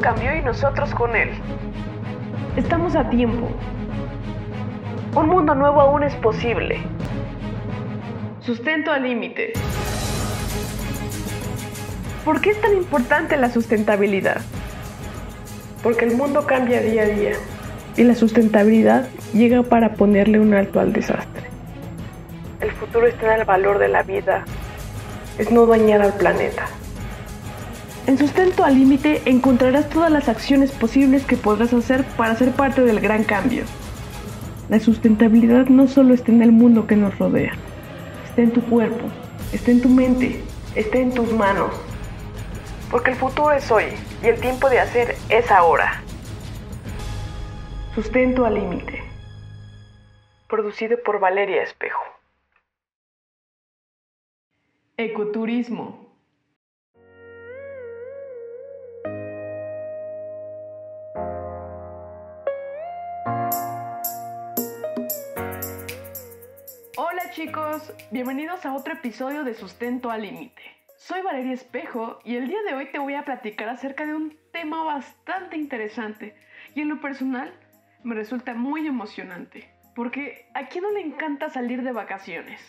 cambió y nosotros con él. Estamos a tiempo. Un mundo nuevo aún es posible. Sustento al límite. ¿Por qué es tan importante la sustentabilidad? Porque el mundo cambia día a día y la sustentabilidad llega para ponerle un alto al desastre. El futuro está en el valor de la vida, es no dañar al planeta. En Sustento al Límite encontrarás todas las acciones posibles que podrás hacer para ser parte del gran cambio. La sustentabilidad no solo está en el mundo que nos rodea, está en tu cuerpo, está en tu mente, está en tus manos. Porque el futuro es hoy y el tiempo de hacer es ahora. Sustento al Límite. Producido por Valeria Espejo. Ecoturismo. Chicos, bienvenidos a otro episodio de Sustento al Límite. Soy Valeria Espejo y el día de hoy te voy a platicar acerca de un tema bastante interesante y en lo personal me resulta muy emocionante. Porque a quién no le encanta salir de vacaciones.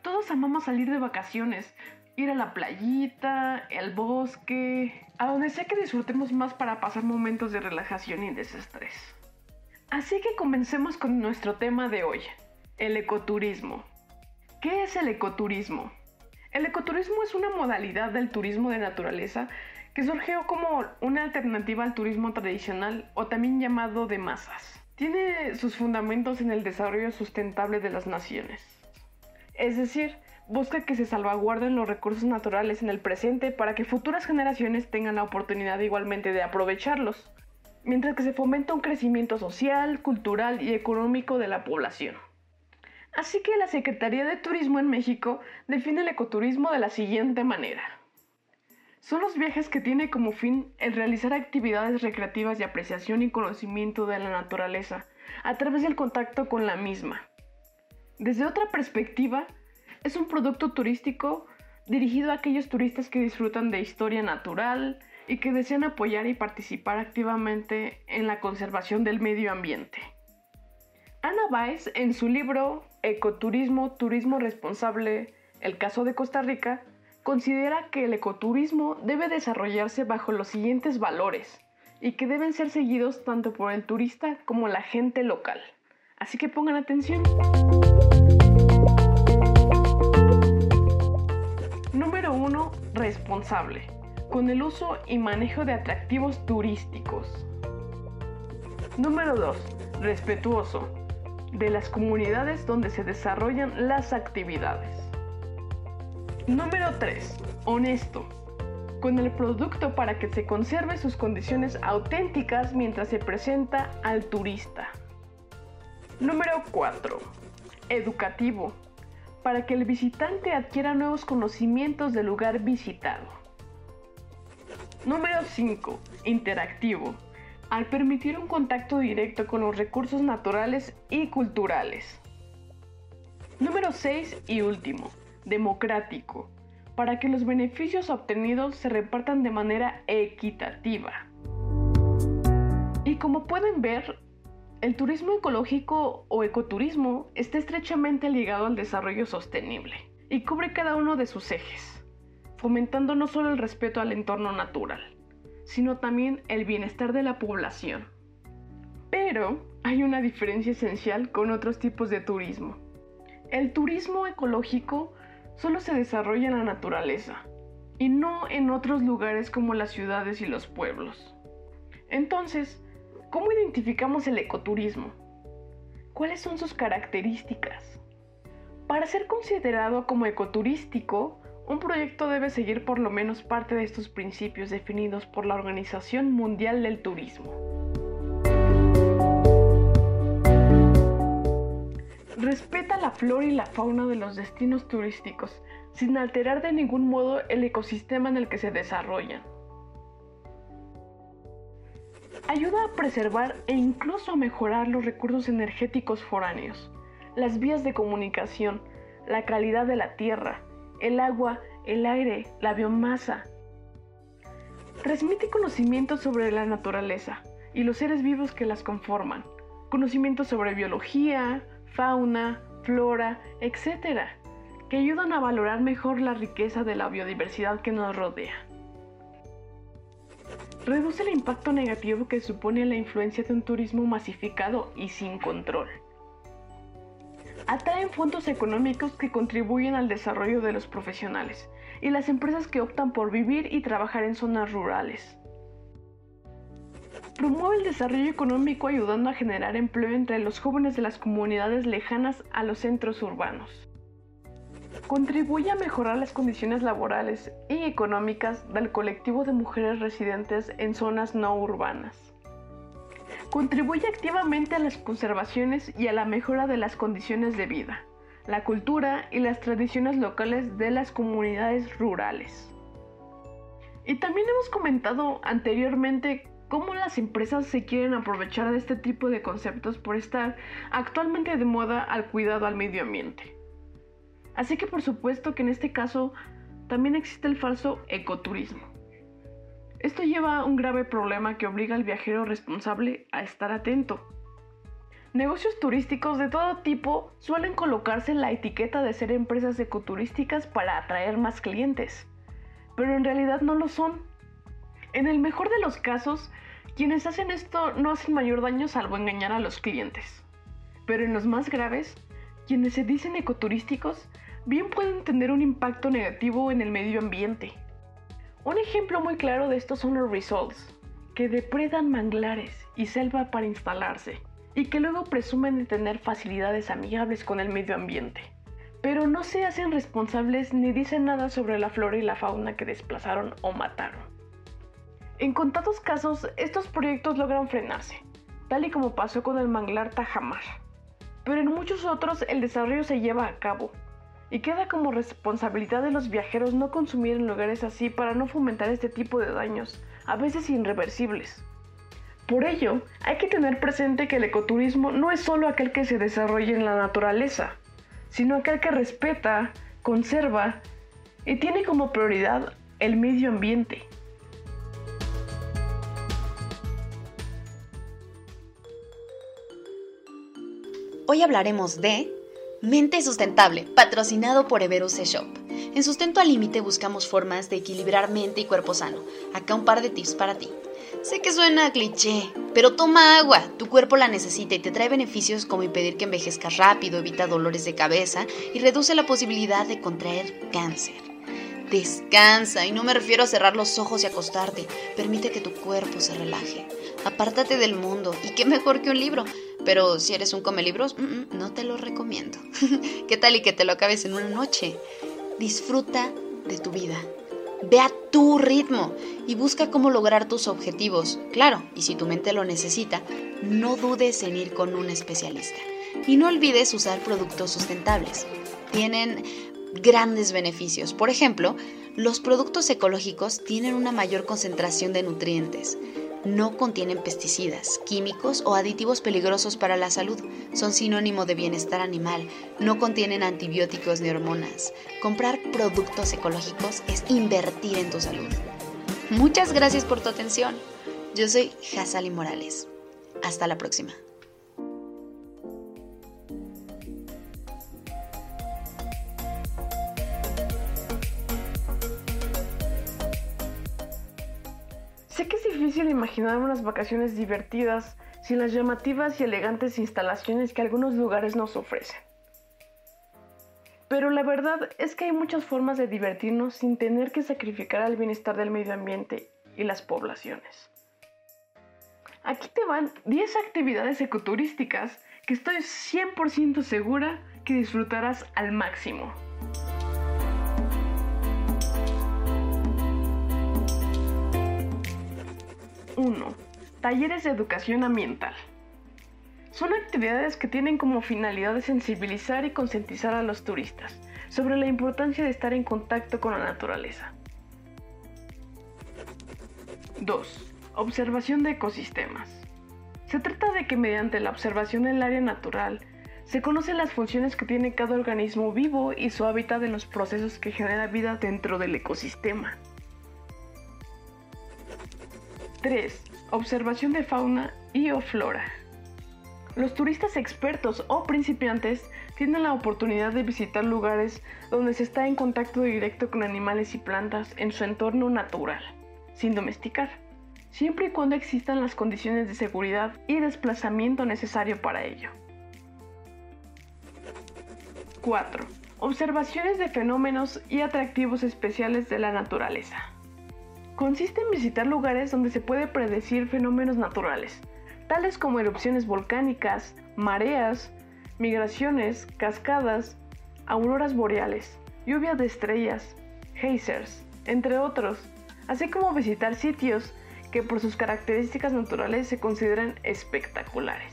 Todos amamos salir de vacaciones, ir a la playita, el bosque, a donde sea que disfrutemos más para pasar momentos de relajación y desestrés. Así que comencemos con nuestro tema de hoy, el ecoturismo. ¿Qué es el ecoturismo? El ecoturismo es una modalidad del turismo de naturaleza que surgió como una alternativa al turismo tradicional o también llamado de masas. Tiene sus fundamentos en el desarrollo sustentable de las naciones. Es decir, busca que se salvaguarden los recursos naturales en el presente para que futuras generaciones tengan la oportunidad igualmente de aprovecharlos, mientras que se fomenta un crecimiento social, cultural y económico de la población. Así que la Secretaría de Turismo en México define el ecoturismo de la siguiente manera. Son los viajes que tiene como fin el realizar actividades recreativas de apreciación y conocimiento de la naturaleza a través del contacto con la misma. Desde otra perspectiva, es un producto turístico dirigido a aquellos turistas que disfrutan de historia natural y que desean apoyar y participar activamente en la conservación del medio ambiente. Ana Baez, en su libro Ecoturismo, Turismo Responsable, el caso de Costa Rica, considera que el ecoturismo debe desarrollarse bajo los siguientes valores y que deben ser seguidos tanto por el turista como la gente local. Así que pongan atención. Número 1. Responsable. Con el uso y manejo de atractivos turísticos. Número 2. Respetuoso de las comunidades donde se desarrollan las actividades. Número 3. Honesto. Con el producto para que se conserve sus condiciones auténticas mientras se presenta al turista. Número 4. Educativo. Para que el visitante adquiera nuevos conocimientos del lugar visitado. Número 5. Interactivo al permitir un contacto directo con los recursos naturales y culturales. Número 6 y último, democrático, para que los beneficios obtenidos se repartan de manera equitativa. Y como pueden ver, el turismo ecológico o ecoturismo está estrechamente ligado al desarrollo sostenible y cubre cada uno de sus ejes, fomentando no solo el respeto al entorno natural, sino también el bienestar de la población. Pero hay una diferencia esencial con otros tipos de turismo. El turismo ecológico solo se desarrolla en la naturaleza y no en otros lugares como las ciudades y los pueblos. Entonces, ¿cómo identificamos el ecoturismo? ¿Cuáles son sus características? Para ser considerado como ecoturístico, un proyecto debe seguir por lo menos parte de estos principios definidos por la Organización Mundial del Turismo. Respeta la flora y la fauna de los destinos turísticos, sin alterar de ningún modo el ecosistema en el que se desarrollan. Ayuda a preservar e incluso a mejorar los recursos energéticos foráneos, las vías de comunicación, la calidad de la tierra, el agua, el aire, la biomasa. Transmite conocimientos sobre la naturaleza y los seres vivos que las conforman, conocimientos sobre biología, fauna, flora, etc., que ayudan a valorar mejor la riqueza de la biodiversidad que nos rodea. Reduce el impacto negativo que supone la influencia de un turismo masificado y sin control. Atraen fondos económicos que contribuyen al desarrollo de los profesionales y las empresas que optan por vivir y trabajar en zonas rurales. Promueve el desarrollo económico ayudando a generar empleo entre los jóvenes de las comunidades lejanas a los centros urbanos. Contribuye a mejorar las condiciones laborales y económicas del colectivo de mujeres residentes en zonas no urbanas. Contribuye activamente a las conservaciones y a la mejora de las condiciones de vida la cultura y las tradiciones locales de las comunidades rurales. Y también hemos comentado anteriormente cómo las empresas se quieren aprovechar de este tipo de conceptos por estar actualmente de moda al cuidado al medio ambiente. Así que por supuesto que en este caso también existe el falso ecoturismo. Esto lleva a un grave problema que obliga al viajero responsable a estar atento Negocios turísticos de todo tipo suelen colocarse la etiqueta de ser empresas ecoturísticas para atraer más clientes, pero en realidad no lo son. En el mejor de los casos, quienes hacen esto no hacen mayor daño salvo engañar a los clientes. Pero en los más graves, quienes se dicen ecoturísticos bien pueden tener un impacto negativo en el medio ambiente. Un ejemplo muy claro de esto son los resorts, que depredan manglares y selva para instalarse y que luego presumen de tener facilidades amigables con el medio ambiente. Pero no se hacen responsables ni dicen nada sobre la flora y la fauna que desplazaron o mataron. En contados casos, estos proyectos logran frenarse, tal y como pasó con el manglar Tajamar. Pero en muchos otros el desarrollo se lleva a cabo, y queda como responsabilidad de los viajeros no consumir en lugares así para no fomentar este tipo de daños, a veces irreversibles. Por ello, hay que tener presente que el ecoturismo no es solo aquel que se desarrolla en la naturaleza, sino aquel que respeta, conserva y tiene como prioridad el medio ambiente. Hoy hablaremos de Mente Sustentable, patrocinado por Everuse Shop. En Sustento al Límite buscamos formas de equilibrar mente y cuerpo sano. Acá un par de tips para ti. Sé que suena cliché, pero toma agua, tu cuerpo la necesita y te trae beneficios como impedir que envejezcas rápido, evita dolores de cabeza y reduce la posibilidad de contraer cáncer. Descansa, y no me refiero a cerrar los ojos y acostarte, permite que tu cuerpo se relaje. Apártate del mundo, y qué mejor que un libro. Pero si eres un come libros, mm, no te lo recomiendo. ¿Qué tal y que te lo acabes en una noche? Disfruta de tu vida. Ve a tu ritmo y busca cómo lograr tus objetivos. Claro, y si tu mente lo necesita, no dudes en ir con un especialista. Y no olvides usar productos sustentables. Tienen grandes beneficios. Por ejemplo, los productos ecológicos tienen una mayor concentración de nutrientes no contienen pesticidas, químicos o aditivos peligrosos para la salud. Son sinónimo de bienestar animal. No contienen antibióticos ni hormonas. Comprar productos ecológicos es invertir en tu salud. Muchas gracias por tu atención. Yo soy Hazali Morales. Hasta la próxima. Difícil imaginar unas vacaciones divertidas sin las llamativas y elegantes instalaciones que algunos lugares nos ofrecen. Pero la verdad es que hay muchas formas de divertirnos sin tener que sacrificar el bienestar del medio ambiente y las poblaciones. Aquí te van 10 actividades ecoturísticas que estoy 100% segura que disfrutarás al máximo. 1. Talleres de educación ambiental. Son actividades que tienen como finalidad sensibilizar y concientizar a los turistas sobre la importancia de estar en contacto con la naturaleza. 2. Observación de ecosistemas. Se trata de que mediante la observación del área natural se conocen las funciones que tiene cada organismo vivo y su hábitat en los procesos que genera vida dentro del ecosistema. 3. Observación de fauna y o flora. Los turistas expertos o principiantes tienen la oportunidad de visitar lugares donde se está en contacto directo con animales y plantas en su entorno natural, sin domesticar, siempre y cuando existan las condiciones de seguridad y desplazamiento necesario para ello. 4. Observaciones de fenómenos y atractivos especiales de la naturaleza. Consiste en visitar lugares donde se puede predecir fenómenos naturales, tales como erupciones volcánicas, mareas, migraciones, cascadas, auroras boreales, lluvia de estrellas, geysers, entre otros, así como visitar sitios que por sus características naturales se consideran espectaculares.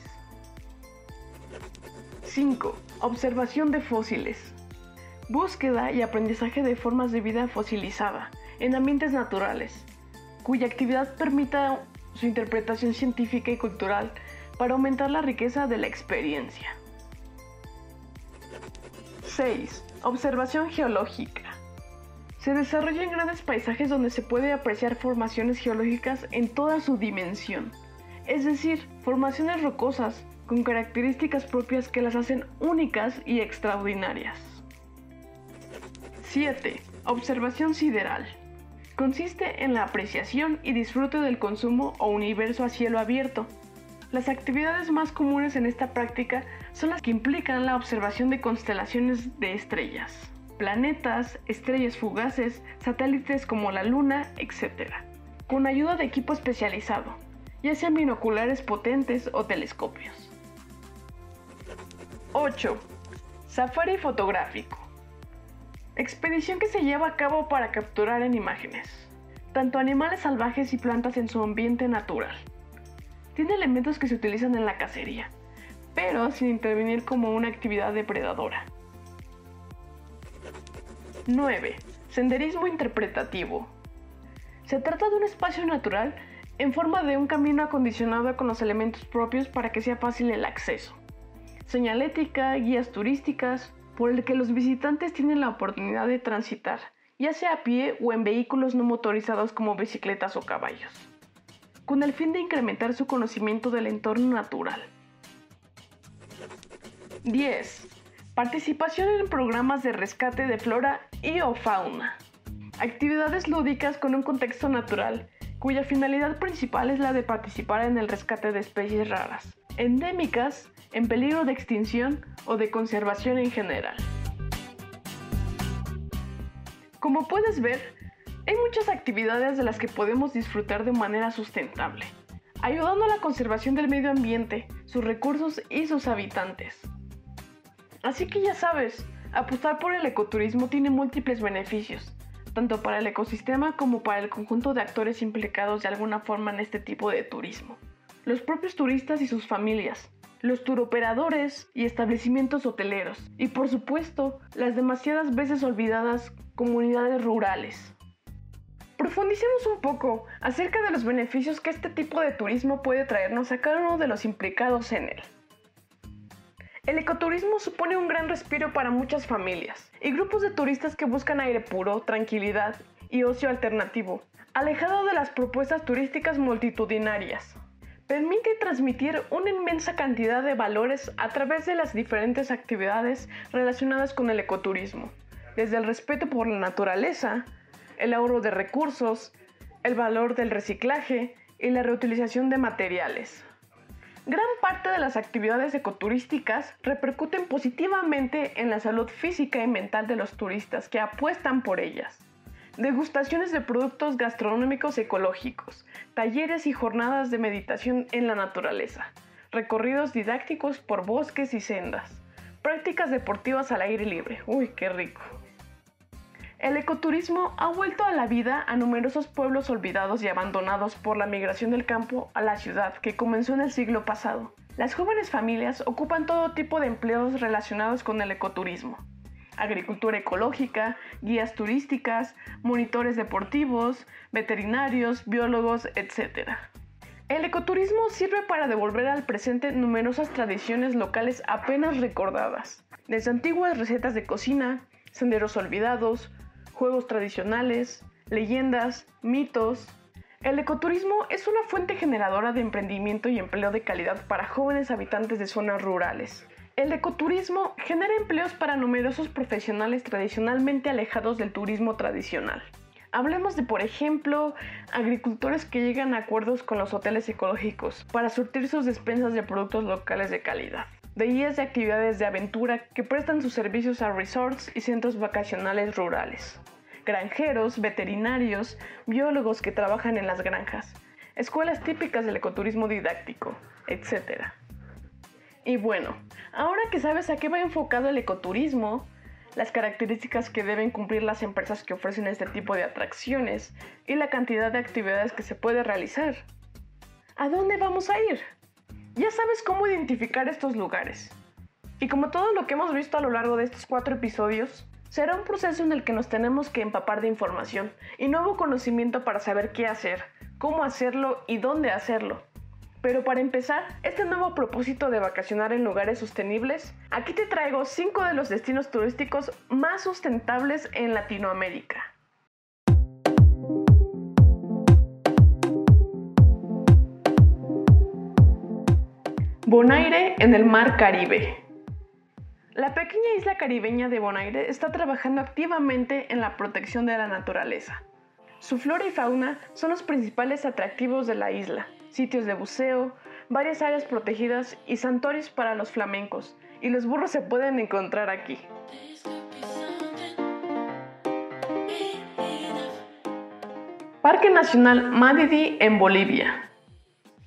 5. Observación de fósiles. Búsqueda y aprendizaje de formas de vida fosilizada en ambientes naturales, cuya actividad permita su interpretación científica y cultural para aumentar la riqueza de la experiencia. 6. Observación geológica. Se desarrolla en grandes paisajes donde se puede apreciar formaciones geológicas en toda su dimensión, es decir, formaciones rocosas con características propias que las hacen únicas y extraordinarias. 7. Observación sideral. Consiste en la apreciación y disfrute del consumo o universo a cielo abierto. Las actividades más comunes en esta práctica son las que implican la observación de constelaciones de estrellas, planetas, estrellas fugaces, satélites como la Luna, etc., con ayuda de equipo especializado, ya sean binoculares potentes o telescopios. 8. Safari fotográfico. Expedición que se lleva a cabo para capturar en imágenes, tanto animales salvajes y plantas en su ambiente natural. Tiene elementos que se utilizan en la cacería, pero sin intervenir como una actividad depredadora. 9. Senderismo interpretativo. Se trata de un espacio natural en forma de un camino acondicionado con los elementos propios para que sea fácil el acceso. Señalética, guías turísticas, por el que los visitantes tienen la oportunidad de transitar, ya sea a pie o en vehículos no motorizados como bicicletas o caballos, con el fin de incrementar su conocimiento del entorno natural. 10. Participación en programas de rescate de flora y o fauna. Actividades lúdicas con un contexto natural, cuya finalidad principal es la de participar en el rescate de especies raras, endémicas, en peligro de extinción o de conservación en general. Como puedes ver, hay muchas actividades de las que podemos disfrutar de manera sustentable, ayudando a la conservación del medio ambiente, sus recursos y sus habitantes. Así que ya sabes, apostar por el ecoturismo tiene múltiples beneficios, tanto para el ecosistema como para el conjunto de actores implicados de alguna forma en este tipo de turismo. Los propios turistas y sus familias, los turoperadores y establecimientos hoteleros, y por supuesto, las demasiadas veces olvidadas comunidades rurales. Profundicemos un poco acerca de los beneficios que este tipo de turismo puede traernos a cada uno de los implicados en él. El ecoturismo supone un gran respiro para muchas familias y grupos de turistas que buscan aire puro, tranquilidad y ocio alternativo, alejado de las propuestas turísticas multitudinarias permite transmitir una inmensa cantidad de valores a través de las diferentes actividades relacionadas con el ecoturismo, desde el respeto por la naturaleza, el ahorro de recursos, el valor del reciclaje y la reutilización de materiales. Gran parte de las actividades ecoturísticas repercuten positivamente en la salud física y mental de los turistas que apuestan por ellas degustaciones de productos gastronómicos ecológicos, talleres y jornadas de meditación en la naturaleza, recorridos didácticos por bosques y sendas, prácticas deportivas al aire libre. Uy, qué rico. El ecoturismo ha vuelto a la vida a numerosos pueblos olvidados y abandonados por la migración del campo a la ciudad que comenzó en el siglo pasado. Las jóvenes familias ocupan todo tipo de empleos relacionados con el ecoturismo agricultura ecológica, guías turísticas, monitores deportivos, veterinarios, biólogos, etc. El ecoturismo sirve para devolver al presente numerosas tradiciones locales apenas recordadas, desde antiguas recetas de cocina, senderos olvidados, juegos tradicionales, leyendas, mitos, El ecoturismo es una fuente generadora de emprendimiento y empleo de calidad para jóvenes habitantes de zonas rurales. El ecoturismo genera empleos para numerosos profesionales tradicionalmente alejados del turismo tradicional. Hablemos de, por ejemplo, agricultores que llegan a acuerdos con los hoteles ecológicos para surtir sus despensas de productos locales de calidad. De guías de actividades de aventura que prestan sus servicios a resorts y centros vacacionales rurales granjeros, veterinarios, biólogos que trabajan en las granjas, escuelas típicas del ecoturismo didáctico, etc. Y bueno, ahora que sabes a qué va enfocado el ecoturismo, las características que deben cumplir las empresas que ofrecen este tipo de atracciones y la cantidad de actividades que se puede realizar. ¿A dónde vamos a ir? Ya sabes cómo identificar estos lugares. Y como todo lo que hemos visto a lo largo de estos cuatro episodios, Será un proceso en el que nos tenemos que empapar de información y nuevo conocimiento para saber qué hacer, cómo hacerlo y dónde hacerlo. Pero para empezar, este nuevo propósito de vacacionar en lugares sostenibles, aquí te traigo 5 de los destinos turísticos más sustentables en Latinoamérica. Bonaire en el Mar Caribe. La pequeña isla caribeña de Bonaire está trabajando activamente en la protección de la naturaleza. Su flora y fauna son los principales atractivos de la isla, sitios de buceo, varias áreas protegidas y santuarios para los flamencos, y los burros se pueden encontrar aquí. Parque Nacional Madidi en Bolivia.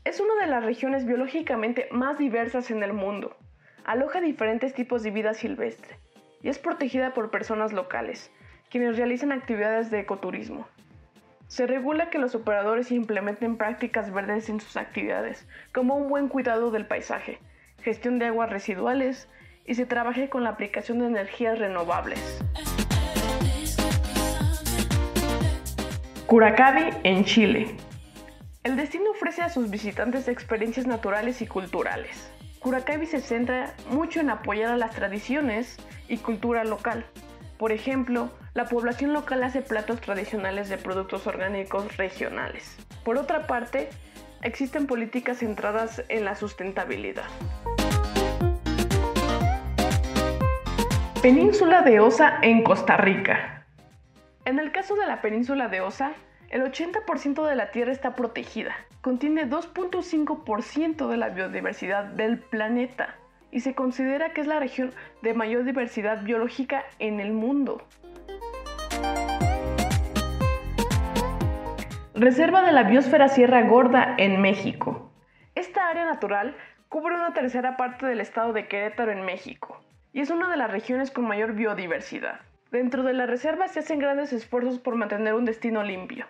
Es una de las regiones biológicamente más diversas en el mundo aloja diferentes tipos de vida silvestre y es protegida por personas locales, quienes realizan actividades de ecoturismo. Se regula que los operadores implementen prácticas verdes en sus actividades, como un buen cuidado del paisaje, gestión de aguas residuales y se trabaje con la aplicación de energías renovables. Curacabi en Chile. El destino ofrece a sus visitantes experiencias naturales y culturales. Curacabi se centra mucho en apoyar a las tradiciones y cultura local. Por ejemplo, la población local hace platos tradicionales de productos orgánicos regionales. Por otra parte, existen políticas centradas en la sustentabilidad. Península de Osa en Costa Rica. En el caso de la península de Osa, el 80% de la Tierra está protegida, contiene 2.5% de la biodiversidad del planeta y se considera que es la región de mayor diversidad biológica en el mundo. Reserva de la Biosfera Sierra Gorda en México. Esta área natural cubre una tercera parte del estado de Querétaro en México y es una de las regiones con mayor biodiversidad. Dentro de la reserva se hacen grandes esfuerzos por mantener un destino limpio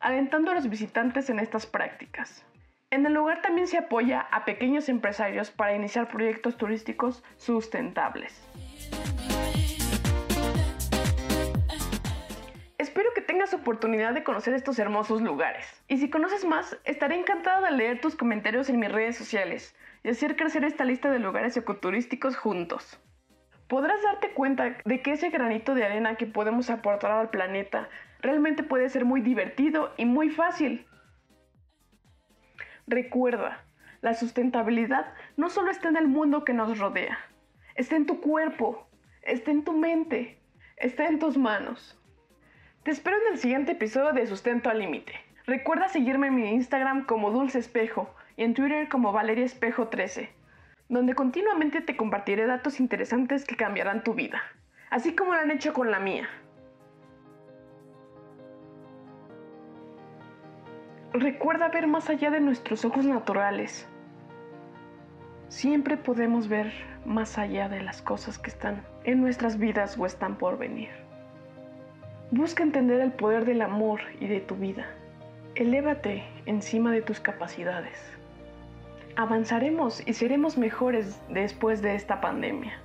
alentando a los visitantes en estas prácticas. En el lugar también se apoya a pequeños empresarios para iniciar proyectos turísticos sustentables. Oportunidad de conocer estos hermosos lugares. Y si conoces más, estaré encantada de leer tus comentarios en mis redes sociales y hacer crecer esta lista de lugares ecoturísticos juntos. Podrás darte cuenta de que ese granito de arena que podemos aportar al planeta realmente puede ser muy divertido y muy fácil. Recuerda, la sustentabilidad no solo está en el mundo que nos rodea, está en tu cuerpo, está en tu mente, está en tus manos. Te espero en el siguiente episodio de Sustento al Límite. Recuerda seguirme en mi Instagram como Dulce Espejo y en Twitter como Valeria Espejo 13, donde continuamente te compartiré datos interesantes que cambiarán tu vida, así como lo han hecho con la mía. Recuerda ver más allá de nuestros ojos naturales. Siempre podemos ver más allá de las cosas que están en nuestras vidas o están por venir. Busca entender el poder del amor y de tu vida. Elévate encima de tus capacidades. Avanzaremos y seremos mejores después de esta pandemia.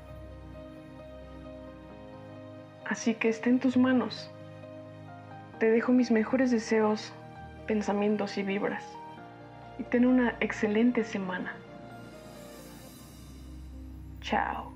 Así que esté en tus manos. Te dejo mis mejores deseos pensamientos y vibras. Y ten una excelente semana. Chao.